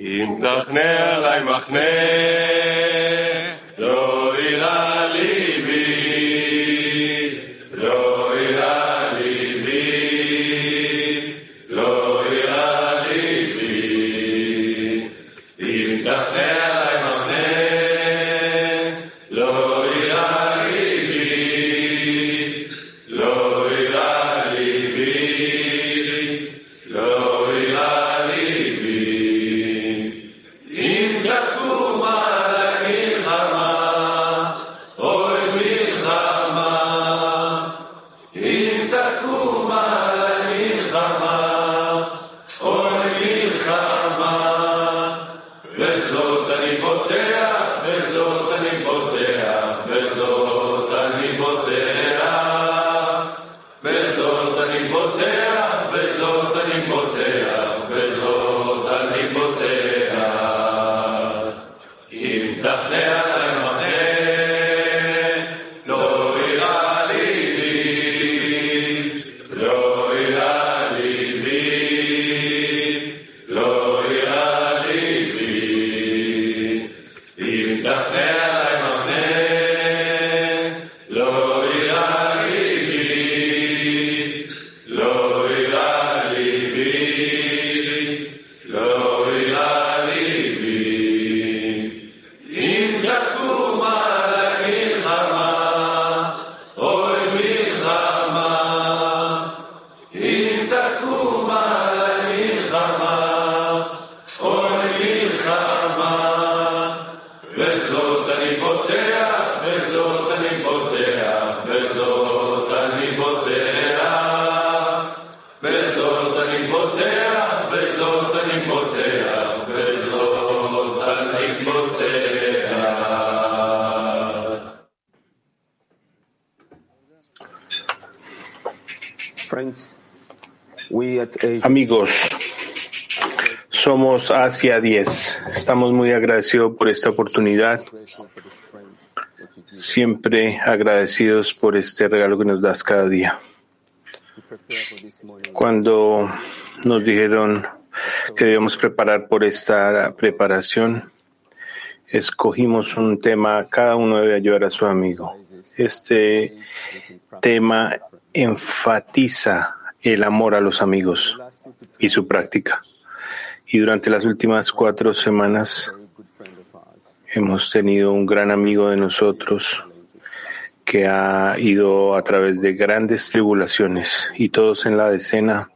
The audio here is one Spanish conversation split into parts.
אם תכנה עלי מחנה, לא אירע Amigos, somos Asia 10. Estamos muy agradecidos por esta oportunidad, siempre agradecidos por este regalo que nos das cada día. Cuando nos dijeron que debíamos preparar por esta preparación, escogimos un tema, cada uno debe ayudar a su amigo. Este tema enfatiza el amor a los amigos y su práctica. Y durante las últimas cuatro semanas hemos tenido un gran amigo de nosotros que ha ido a través de grandes tribulaciones y todos en la decena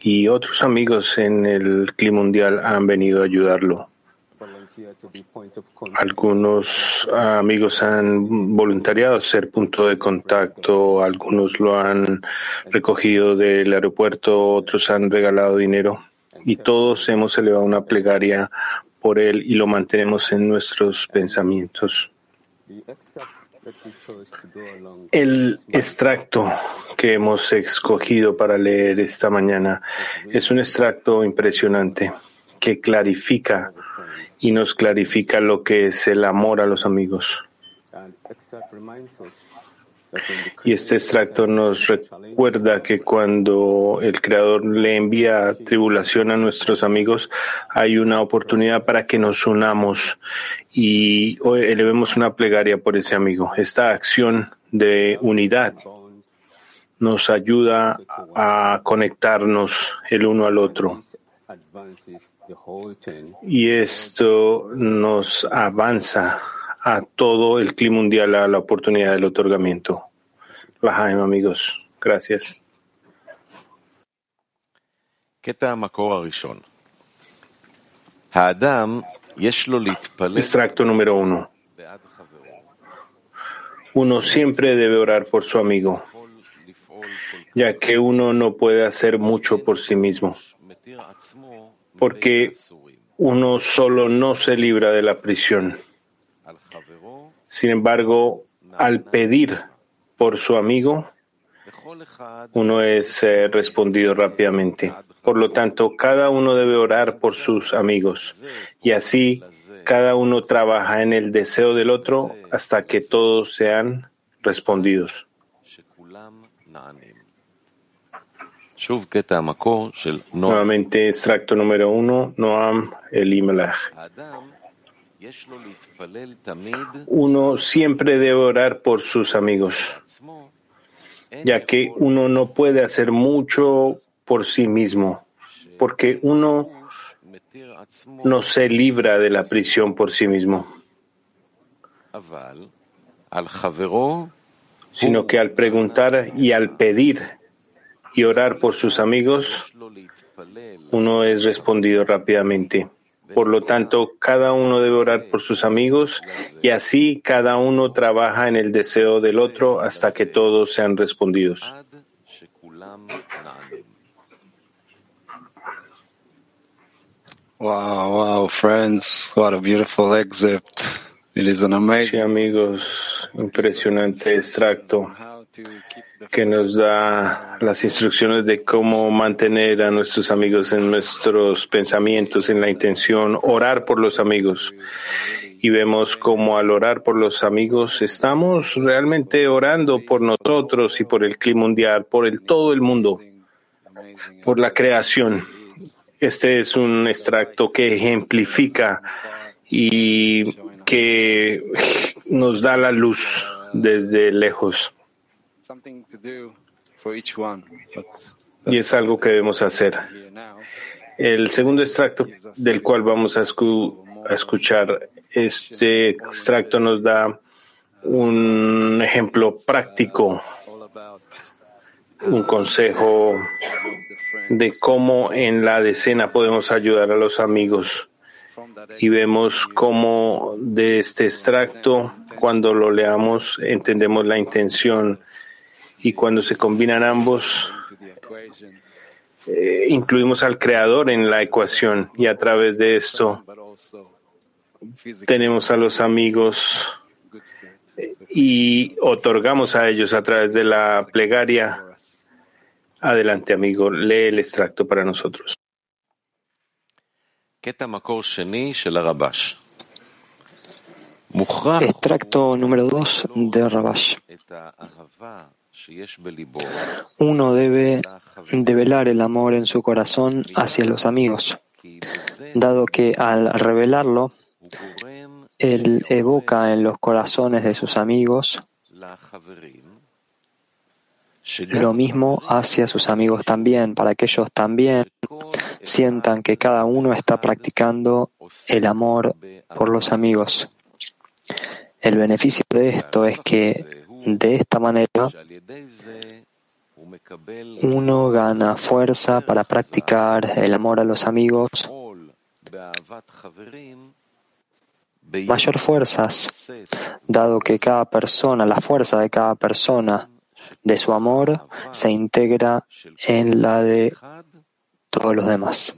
y otros amigos en el clima mundial han venido a ayudarlo. Algunos amigos han voluntariado ser punto de contacto, algunos lo han recogido del aeropuerto, otros han regalado dinero. Y todos hemos elevado una plegaria por él y lo mantenemos en nuestros pensamientos. El extracto que hemos escogido para leer esta mañana es un extracto impresionante que clarifica y nos clarifica lo que es el amor a los amigos. Y este extracto nos recuerda que cuando el Creador le envía tribulación a nuestros amigos, hay una oportunidad para que nos unamos y elevemos una plegaria por ese amigo. Esta acción de unidad nos ayuda a conectarnos el uno al otro. Y esto nos avanza a todo el clima mundial a la oportunidad del otorgamiento. La amigos. Gracias. Extracto número uno. Uno siempre debe orar por su amigo, ya que uno no puede hacer mucho por sí mismo porque uno solo no se libra de la prisión. Sin embargo, al pedir por su amigo, uno es eh, respondido rápidamente. Por lo tanto, cada uno debe orar por sus amigos y así cada uno trabaja en el deseo del otro hasta que todos sean respondidos. Nuevamente, extracto número uno, Noam Elimelech. Uno siempre debe orar por sus amigos, ya que uno no puede hacer mucho por sí mismo, porque uno no se libra de la prisión por sí mismo, sino que al preguntar y al pedir, y orar por sus amigos, uno es respondido rápidamente. Por lo tanto, cada uno debe orar por sus amigos y así cada uno trabaja en el deseo del otro hasta que todos sean respondidos. Wow, wow, friends, what a beautiful excerpt. It is an amazing. Sí, amigos, impresionante extracto que nos da las instrucciones de cómo mantener a nuestros amigos en nuestros pensamientos, en la intención, orar por los amigos. Y vemos cómo al orar por los amigos estamos realmente orando por nosotros y por el clima mundial, por el todo el mundo, por la creación. Este es un extracto que ejemplifica y que nos da la luz desde lejos. Y es algo que debemos hacer. El segundo extracto del cual vamos a, escu- a escuchar, este extracto nos da un ejemplo práctico, un consejo de cómo en la decena podemos ayudar a los amigos. Y vemos cómo de este extracto, cuando lo leamos, entendemos la intención y cuando se combinan ambos, eh, incluimos al Creador en la ecuación y a través de esto tenemos a los amigos eh, y otorgamos a ellos a través de la plegaria. Adelante, amigo, lee el extracto para nosotros. Extracto número 2 de Rabash. Uno debe develar el amor en su corazón hacia los amigos, dado que al revelarlo, él evoca en los corazones de sus amigos lo mismo hacia sus amigos también, para que ellos también sientan que cada uno está practicando el amor por los amigos. El beneficio de esto es que de esta manera, uno gana fuerza para practicar el amor a los amigos, mayor fuerzas, dado que cada persona, la fuerza de cada persona de su amor se integra en la de todos los demás.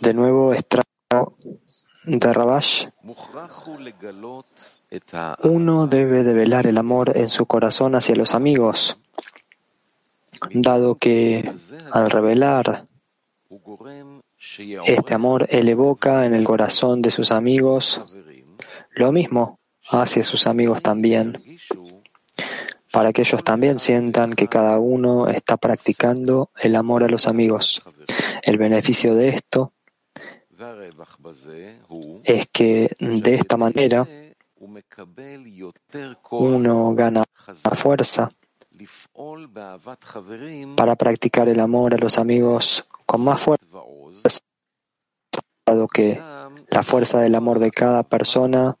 De nuevo extracto de Rabash. Uno debe develar el amor en su corazón hacia los amigos, dado que al revelar este amor, él evoca en el corazón de sus amigos lo mismo hacia sus amigos también, para que ellos también sientan que cada uno está practicando el amor a los amigos. El beneficio de esto es que de esta manera uno gana fuerza para practicar el amor a los amigos con más fuerza, dado que la fuerza del amor de cada persona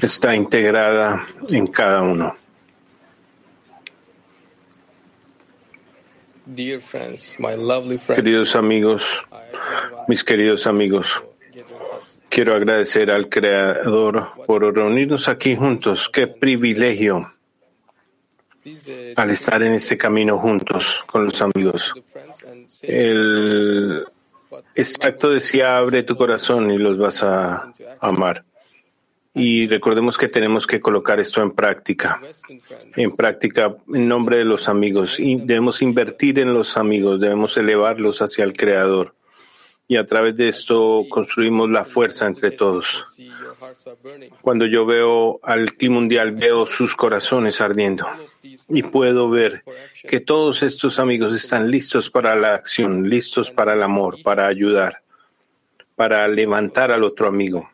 Está integrada en cada uno. Queridos amigos, mis queridos amigos, quiero agradecer al Creador por reunirnos aquí juntos. Qué privilegio al estar en este camino juntos con los amigos. El extracto decía, abre tu corazón y los vas a amar. Y recordemos que tenemos que colocar esto en práctica. En práctica, en nombre de los amigos. Y debemos invertir en los amigos, debemos elevarlos hacia el Creador. Y a través de esto construimos la fuerza entre todos. Cuando yo veo al clima mundial, veo sus corazones ardiendo. Y puedo ver que todos estos amigos están listos para la acción, listos para el amor, para ayudar, para levantar al otro amigo.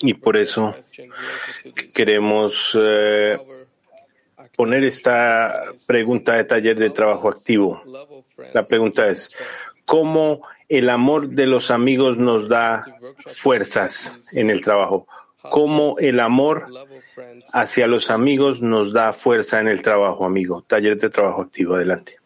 Y por eso queremos eh, poner esta pregunta de taller de trabajo activo. La pregunta es, ¿cómo el amor de los amigos nos da fuerzas en el trabajo? ¿Cómo el amor hacia los amigos nos da fuerza en el trabajo, amigo? Taller de trabajo activo, adelante.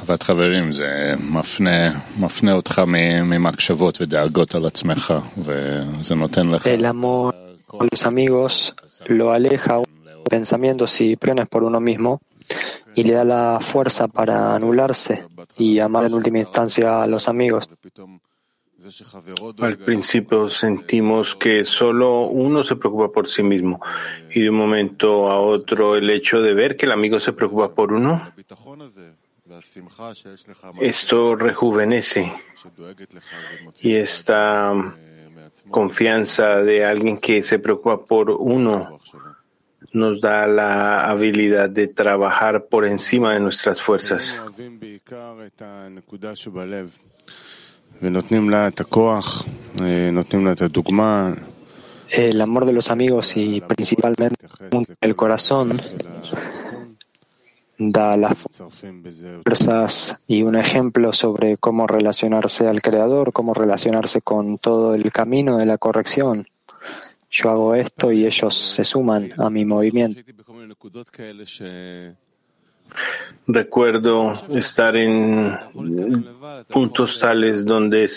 אהבת חברים, זה מפנה, מפנה אותך מ- ממחשבות ודאגות על עצמך, וזה נותן לך... El amor a los amigos lo aleja de pensamientos y planes por uno mismo y le da la fuerza para anularse y amar en última instancia a los amigos. Al principio sentimos que solo uno se preocupa por sí mismo y de un momento a otro el hecho de ver que el amigo se preocupa por uno, esto rejuvenece y esta confianza de alguien que se preocupa por uno nos da la habilidad de trabajar por encima de nuestras fuerzas. El amor de los amigos y principalmente el corazón da las fuerzas y un ejemplo sobre cómo relacionarse al Creador, cómo relacionarse con todo el camino de la corrección. Yo hago esto y ellos se suman a mi movimiento. Recuerdo estar en puntos tales donde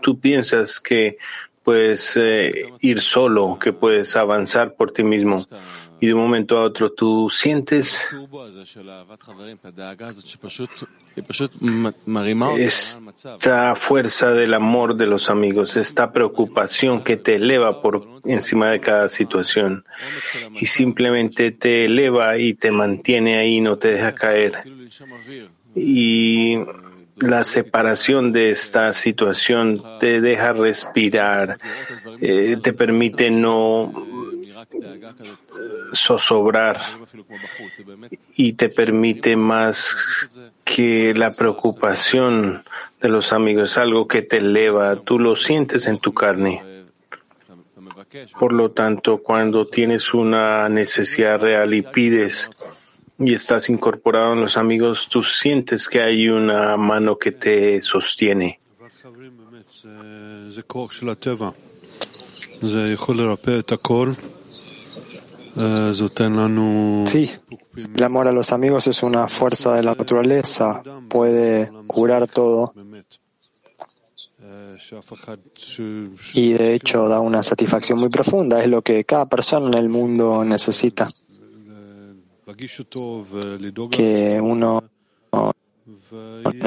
tú piensas que puedes eh, ir solo, que puedes avanzar por ti mismo y de un momento a otro tú sientes esta fuerza del amor de los amigos, esta preocupación que te eleva por encima de cada situación y simplemente te eleva y te mantiene ahí, no te deja caer. Y la separación de esta situación te deja respirar, eh, te permite no zozobrar y te permite más que la preocupación de los amigos, es algo que te eleva, tú lo sientes en tu carne. Por lo tanto, cuando tienes una necesidad real y pides y estás incorporado en los amigos, tú sientes que hay una mano que te sostiene. Sí, el amor a los amigos es una fuerza de la naturaleza, puede curar todo. Y de hecho da una satisfacción muy profunda, es lo que cada persona en el mundo necesita. Que uno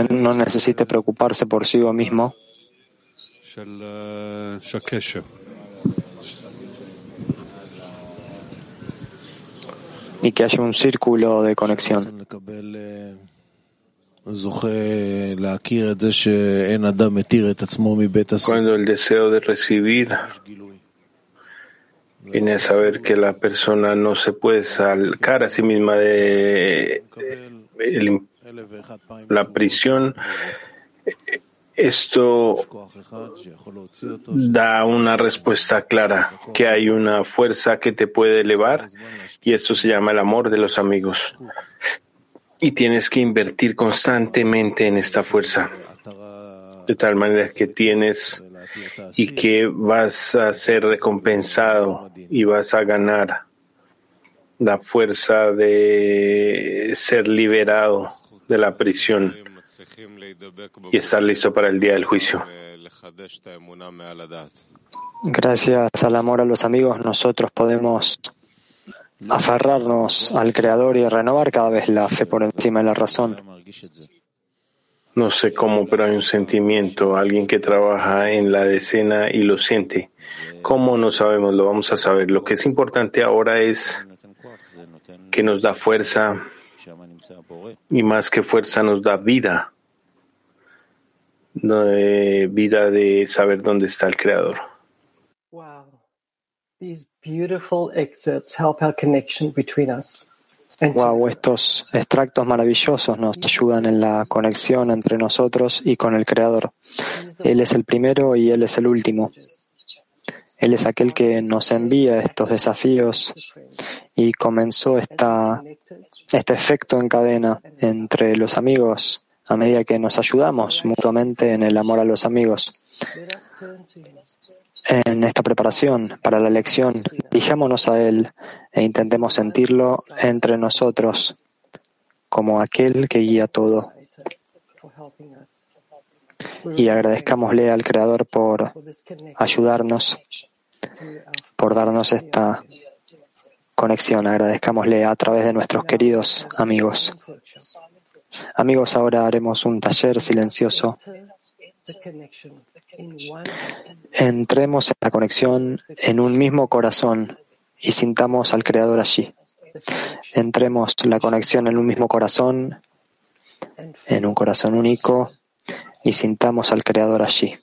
no necesite preocuparse por sí mismo. y que haya un círculo de conexión. Cuando el deseo de recibir viene a saber que la persona no se puede sacar a sí misma de la prisión, esto da una respuesta clara, que hay una fuerza que te puede elevar y esto se llama el amor de los amigos. Y tienes que invertir constantemente en esta fuerza, de tal manera que tienes y que vas a ser recompensado y vas a ganar la fuerza de ser liberado de la prisión y estar listo para el día del juicio. Gracias al amor a los amigos, nosotros podemos aferrarnos al Creador y renovar cada vez la fe por encima de la razón. No sé cómo, pero hay un sentimiento, alguien que trabaja en la decena y lo siente. ¿Cómo no sabemos? Lo vamos a saber. Lo que es importante ahora es que nos da fuerza y más que fuerza nos da vida no, eh, vida de saber dónde está el Creador. Wow. These beautiful excerpts help our connection between us. and Wow, estos extractos maravillosos nos ayudan en la conexión entre nosotros y con el Creador. Él es el primero y Él es el último. Él es aquel que nos envía estos desafíos y comenzó esta, este efecto en cadena entre los amigos a medida que nos ayudamos mutuamente en el amor a los amigos. En esta preparación para la lección, dijémonos a Él e intentemos sentirlo entre nosotros como aquel que guía todo. Y agradezcámosle al Creador por ayudarnos, por darnos esta conexión. Agradezcámosle a través de nuestros queridos amigos. Amigos, ahora haremos un taller silencioso. Entremos en la conexión en un mismo corazón y sintamos al Creador allí. Entremos la conexión en un mismo corazón, en un corazón único, y sintamos al Creador allí.